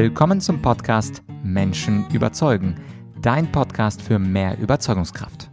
Willkommen zum Podcast Menschen überzeugen, dein Podcast für mehr Überzeugungskraft.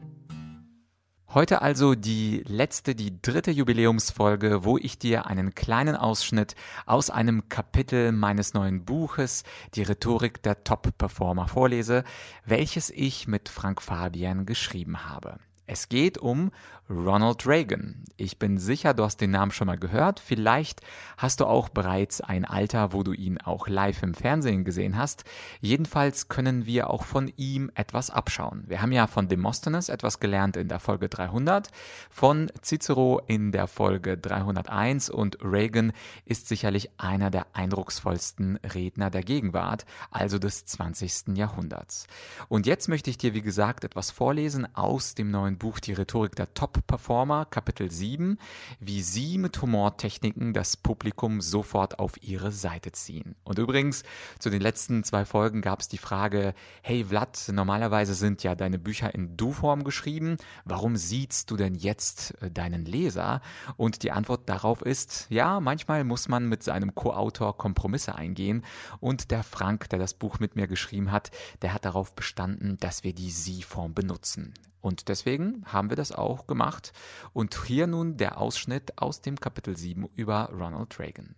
Heute also die letzte, die dritte Jubiläumsfolge, wo ich dir einen kleinen Ausschnitt aus einem Kapitel meines neuen Buches, die Rhetorik der Top-Performer vorlese, welches ich mit Frank Fabian geschrieben habe. Es geht um Ronald Reagan. Ich bin sicher, du hast den Namen schon mal gehört. Vielleicht hast du auch bereits ein Alter, wo du ihn auch live im Fernsehen gesehen hast. Jedenfalls können wir auch von ihm etwas abschauen. Wir haben ja von Demosthenes etwas gelernt in der Folge 300, von Cicero in der Folge 301 und Reagan ist sicherlich einer der eindrucksvollsten Redner der Gegenwart, also des 20. Jahrhunderts. Und jetzt möchte ich dir, wie gesagt, etwas vorlesen aus dem neuen Buch Die Rhetorik der Top Top-Performer, Kapitel 7, wie sie mit Humortechniken das Publikum sofort auf ihre Seite ziehen. Und übrigens, zu den letzten zwei Folgen gab es die Frage, hey Vlad, normalerweise sind ja deine Bücher in Du-Form geschrieben, warum siehst du denn jetzt äh, deinen Leser? Und die Antwort darauf ist, ja, manchmal muss man mit seinem Co-Autor Kompromisse eingehen und der Frank, der das Buch mit mir geschrieben hat, der hat darauf bestanden, dass wir die Sie-Form benutzen. Und deswegen haben wir das auch gemacht. Und hier nun der Ausschnitt aus dem Kapitel 7 über Ronald Reagan.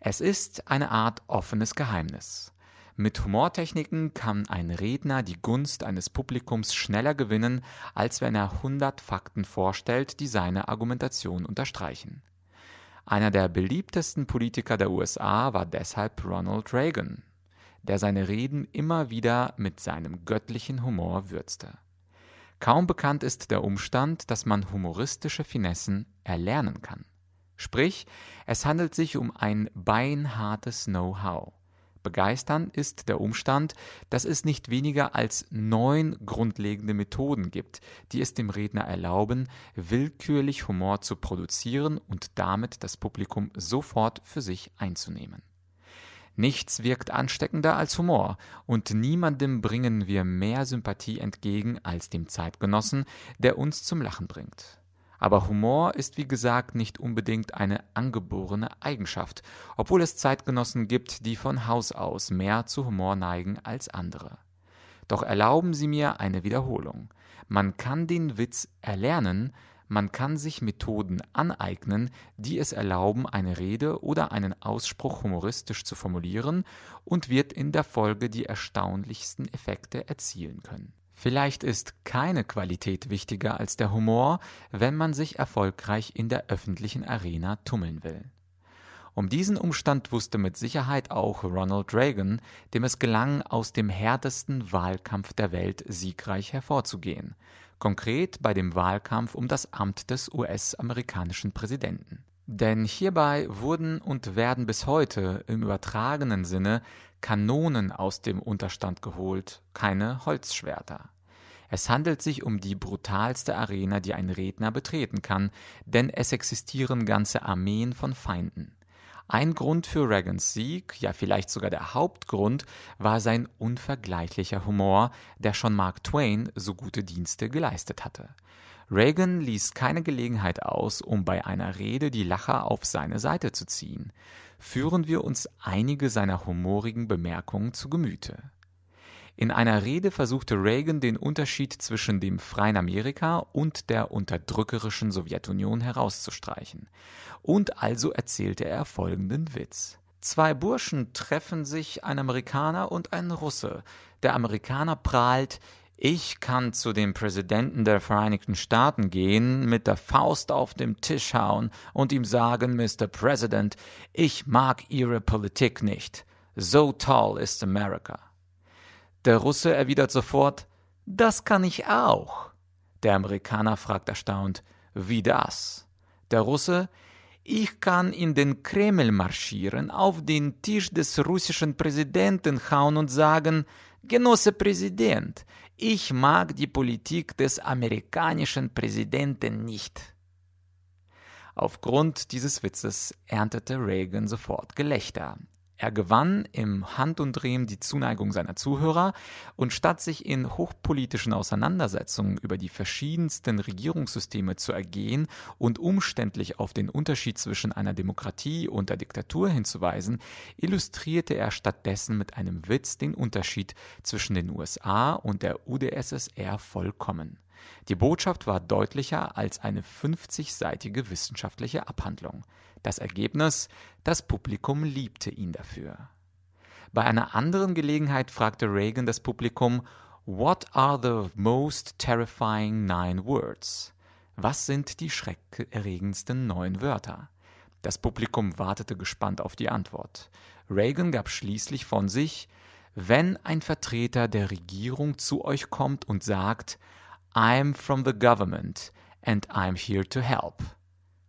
Es ist eine Art offenes Geheimnis. Mit Humortechniken kann ein Redner die Gunst eines Publikums schneller gewinnen, als wenn er 100 Fakten vorstellt, die seine Argumentation unterstreichen. Einer der beliebtesten Politiker der USA war deshalb Ronald Reagan der seine Reden immer wieder mit seinem göttlichen Humor würzte. Kaum bekannt ist der Umstand, dass man humoristische Finessen erlernen kann. Sprich, es handelt sich um ein beinhartes Know-how. Begeisternd ist der Umstand, dass es nicht weniger als neun grundlegende Methoden gibt, die es dem Redner erlauben, willkürlich Humor zu produzieren und damit das Publikum sofort für sich einzunehmen. Nichts wirkt ansteckender als Humor, und niemandem bringen wir mehr Sympathie entgegen als dem Zeitgenossen, der uns zum Lachen bringt. Aber Humor ist wie gesagt nicht unbedingt eine angeborene Eigenschaft, obwohl es Zeitgenossen gibt, die von Haus aus mehr zu Humor neigen als andere. Doch erlauben Sie mir eine Wiederholung. Man kann den Witz erlernen, man kann sich Methoden aneignen, die es erlauben, eine Rede oder einen Ausspruch humoristisch zu formulieren und wird in der Folge die erstaunlichsten Effekte erzielen können. Vielleicht ist keine Qualität wichtiger als der Humor, wenn man sich erfolgreich in der öffentlichen Arena tummeln will. Um diesen Umstand wusste mit Sicherheit auch Ronald Reagan, dem es gelang, aus dem härtesten Wahlkampf der Welt siegreich hervorzugehen konkret bei dem Wahlkampf um das Amt des US-amerikanischen Präsidenten. Denn hierbei wurden und werden bis heute im übertragenen Sinne Kanonen aus dem Unterstand geholt, keine Holzschwerter. Es handelt sich um die brutalste Arena, die ein Redner betreten kann, denn es existieren ganze Armeen von Feinden. Ein Grund für Reagans Sieg, ja vielleicht sogar der Hauptgrund, war sein unvergleichlicher Humor, der schon Mark Twain so gute Dienste geleistet hatte. Reagan ließ keine Gelegenheit aus, um bei einer Rede die Lacher auf seine Seite zu ziehen. Führen wir uns einige seiner humorigen Bemerkungen zu Gemüte. In einer Rede versuchte Reagan den Unterschied zwischen dem freien Amerika und der unterdrückerischen Sowjetunion herauszustreichen. Und also erzählte er folgenden Witz. Zwei Burschen treffen sich, ein Amerikaner und ein Russe. Der Amerikaner prahlt, ich kann zu dem Präsidenten der Vereinigten Staaten gehen, mit der Faust auf dem Tisch hauen und ihm sagen, Mr. President, ich mag Ihre Politik nicht. So tall ist America. Der Russe erwidert sofort, das kann ich auch. Der Amerikaner fragt erstaunt, wie das? Der Russe, ich kann in den Kreml marschieren, auf den Tisch des russischen Präsidenten hauen und sagen, Genosse Präsident, ich mag die Politik des amerikanischen Präsidenten nicht. Aufgrund dieses Witzes erntete Reagan sofort Gelächter. Er gewann im Handumdrehen die Zuneigung seiner Zuhörer und statt sich in hochpolitischen Auseinandersetzungen über die verschiedensten Regierungssysteme zu ergehen und umständlich auf den Unterschied zwischen einer Demokratie und der Diktatur hinzuweisen, illustrierte er stattdessen mit einem Witz den Unterschied zwischen den USA und der UdSSR vollkommen. Die Botschaft war deutlicher als eine 50-seitige wissenschaftliche Abhandlung. Das Ergebnis, das Publikum liebte ihn dafür. Bei einer anderen Gelegenheit fragte Reagan das Publikum, What are the most terrifying nine words? Was sind die schreckerregendsten neun Wörter? Das Publikum wartete gespannt auf die Antwort. Reagan gab schließlich von sich, wenn ein Vertreter der Regierung zu euch kommt und sagt, I'm from the government and I'm here to help.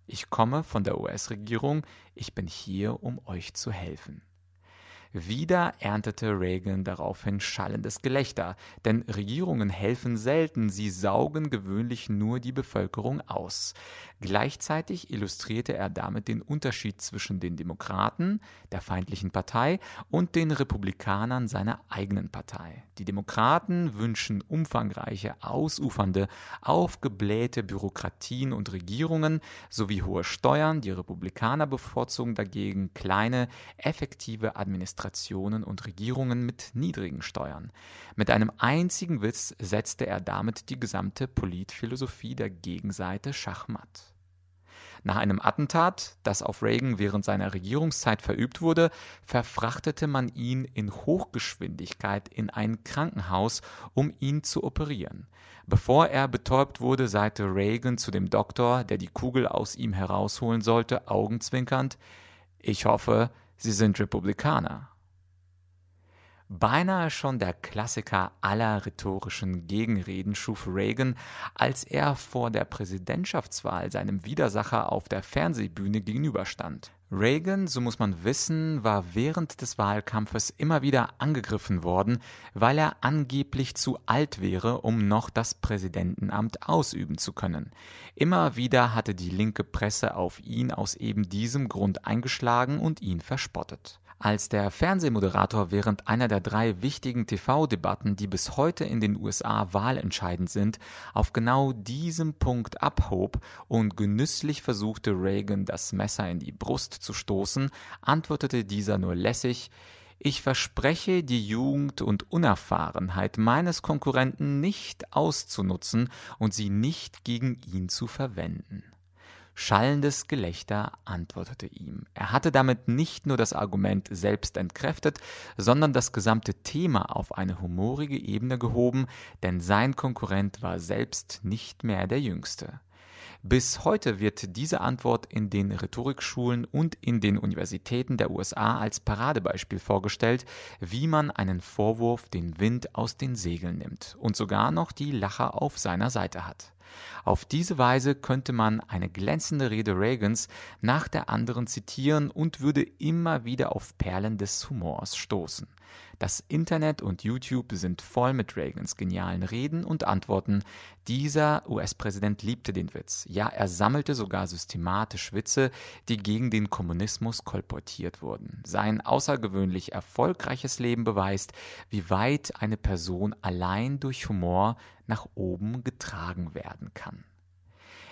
Ich komme von der US-Regierung, ich bin hier, um euch zu helfen. Wieder erntete Reagan daraufhin schallendes Gelächter, denn Regierungen helfen selten, sie saugen gewöhnlich nur die Bevölkerung aus. Gleichzeitig illustrierte er damit den Unterschied zwischen den Demokraten, der feindlichen Partei, und den Republikanern seiner eigenen Partei. Die Demokraten wünschen umfangreiche, ausufernde, aufgeblähte Bürokratien und Regierungen sowie hohe Steuern, die Republikaner bevorzugen dagegen kleine, effektive Administrationen Administrationen und Regierungen mit niedrigen Steuern. Mit einem einzigen Witz setzte er damit die gesamte Politphilosophie der Gegenseite schachmatt. Nach einem Attentat, das auf Reagan während seiner Regierungszeit verübt wurde, verfrachtete man ihn in Hochgeschwindigkeit in ein Krankenhaus, um ihn zu operieren. Bevor er betäubt wurde, sagte Reagan zu dem Doktor, der die Kugel aus ihm herausholen sollte, augenzwinkernd Ich hoffe, Sie sind Republikaner. Beinahe schon der Klassiker aller rhetorischen Gegenreden schuf Reagan, als er vor der Präsidentschaftswahl seinem Widersacher auf der Fernsehbühne gegenüberstand. Reagan, so muss man wissen, war während des Wahlkampfes immer wieder angegriffen worden, weil er angeblich zu alt wäre, um noch das Präsidentenamt ausüben zu können. Immer wieder hatte die linke Presse auf ihn aus eben diesem Grund eingeschlagen und ihn verspottet als der Fernsehmoderator während einer der drei wichtigen TV-Debatten, die bis heute in den USA wahlentscheidend sind, auf genau diesem Punkt abhob und genüsslich versuchte, Reagan das Messer in die Brust zu stoßen, antwortete dieser nur lässig ich verspreche, die Jugend und Unerfahrenheit meines Konkurrenten nicht auszunutzen und sie nicht gegen ihn zu verwenden. Schallendes Gelächter antwortete ihm. Er hatte damit nicht nur das Argument selbst entkräftet, sondern das gesamte Thema auf eine humorige Ebene gehoben, denn sein Konkurrent war selbst nicht mehr der Jüngste. Bis heute wird diese Antwort in den Rhetorikschulen und in den Universitäten der USA als Paradebeispiel vorgestellt, wie man einen Vorwurf den Wind aus den Segeln nimmt und sogar noch die Lacher auf seiner Seite hat. Auf diese Weise könnte man eine glänzende Rede Reagans nach der anderen zitieren und würde immer wieder auf Perlen des Humors stoßen. Das Internet und YouTube sind voll mit Reagans genialen Reden und Antworten. Dieser US-Präsident liebte den Witz. Ja, er sammelte sogar systematisch Witze, die gegen den Kommunismus kolportiert wurden. Sein außergewöhnlich erfolgreiches Leben beweist, wie weit eine Person allein durch Humor nach oben getragen werden kann.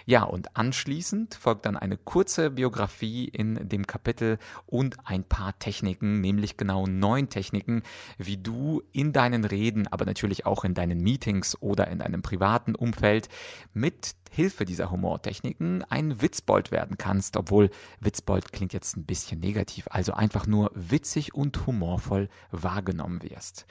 Ja, und anschließend folgt dann eine kurze Biografie in dem Kapitel und ein paar Techniken, nämlich genau neun Techniken, wie du in deinen Reden, aber natürlich auch in deinen Meetings oder in deinem privaten Umfeld mit Hilfe dieser Humortechniken ein Witzbold werden kannst, obwohl Witzbold klingt jetzt ein bisschen negativ, also einfach nur witzig und humorvoll wahrgenommen wirst.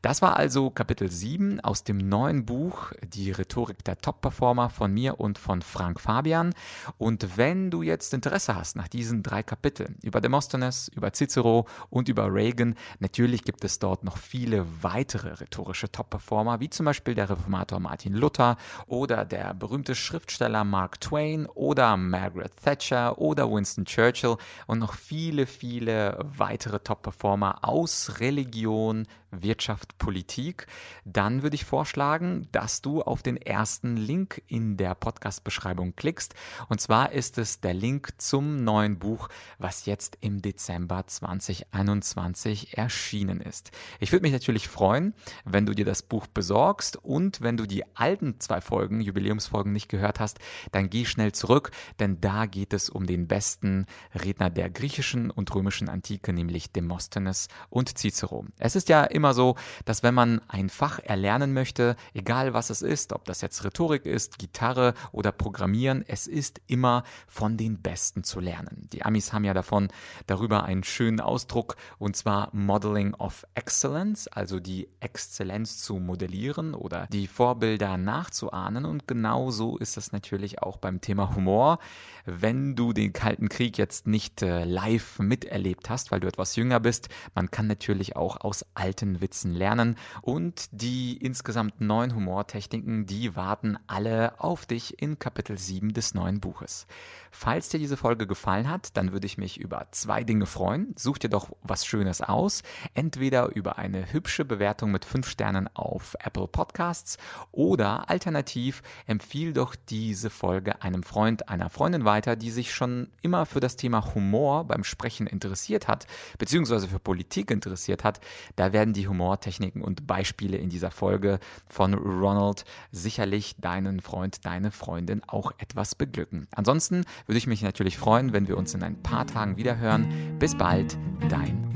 Das war also Kapitel 7 aus dem neuen Buch Die Rhetorik der Top-Performer von mir und von Frank Fabian. Und wenn du jetzt Interesse hast nach diesen drei Kapiteln über Demosthenes, über Cicero und über Reagan, natürlich gibt es dort noch viele weitere rhetorische Top-Performer, wie zum Beispiel der Reformator Martin Luther oder der berühmte Schriftsteller Mark Twain oder Margaret Thatcher oder Winston Churchill und noch viele, viele weitere Top-Performer aus Religion, Wirtschaft, Politik, dann würde ich vorschlagen, dass du auf den ersten Link in der Podcast-Beschreibung Beschreibung klickst. Und zwar ist es der Link zum neuen Buch, was jetzt im Dezember 2021 erschienen ist. Ich würde mich natürlich freuen, wenn du dir das Buch besorgst und wenn du die alten zwei Folgen, Jubiläumsfolgen nicht gehört hast, dann geh schnell zurück, denn da geht es um den besten Redner der griechischen und römischen Antike, nämlich Demosthenes und Cicero. Es ist ja immer so, dass wenn man ein Fach erlernen möchte, egal was es ist, ob das jetzt Rhetorik ist, Gitarre oder Programmieren, es ist immer von den Besten zu lernen. Die Amis haben ja davon darüber einen schönen Ausdruck und zwar Modeling of Excellence, also die Exzellenz zu modellieren oder die Vorbilder nachzuahnen und genau so ist es natürlich auch beim Thema Humor. Wenn du den Kalten Krieg jetzt nicht äh, live miterlebt hast, weil du etwas jünger bist, man kann natürlich auch aus alten Witzen lernen und die insgesamt neun Humortechniken, die warten alle auf dich in Kapitel 7 des neuen Buches. Falls dir diese Folge gefallen hat, dann würde ich mich über zwei Dinge freuen. Such dir doch was Schönes aus. Entweder über eine hübsche Bewertung mit fünf Sternen auf Apple Podcasts oder alternativ empfiehl doch diese Folge einem Freund, einer Freundin weiter, die sich schon immer für das Thema Humor beim Sprechen interessiert hat, beziehungsweise für Politik interessiert hat. Da werden die Humortechniken und Beispiele in dieser Folge von Ronald sicherlich deinen Freund, deine Freundin auch etwas beglücken. Ansonsten würde ich mich natürlich freuen, wenn wir uns in ein paar Tagen wieder hören. Bis bald, dein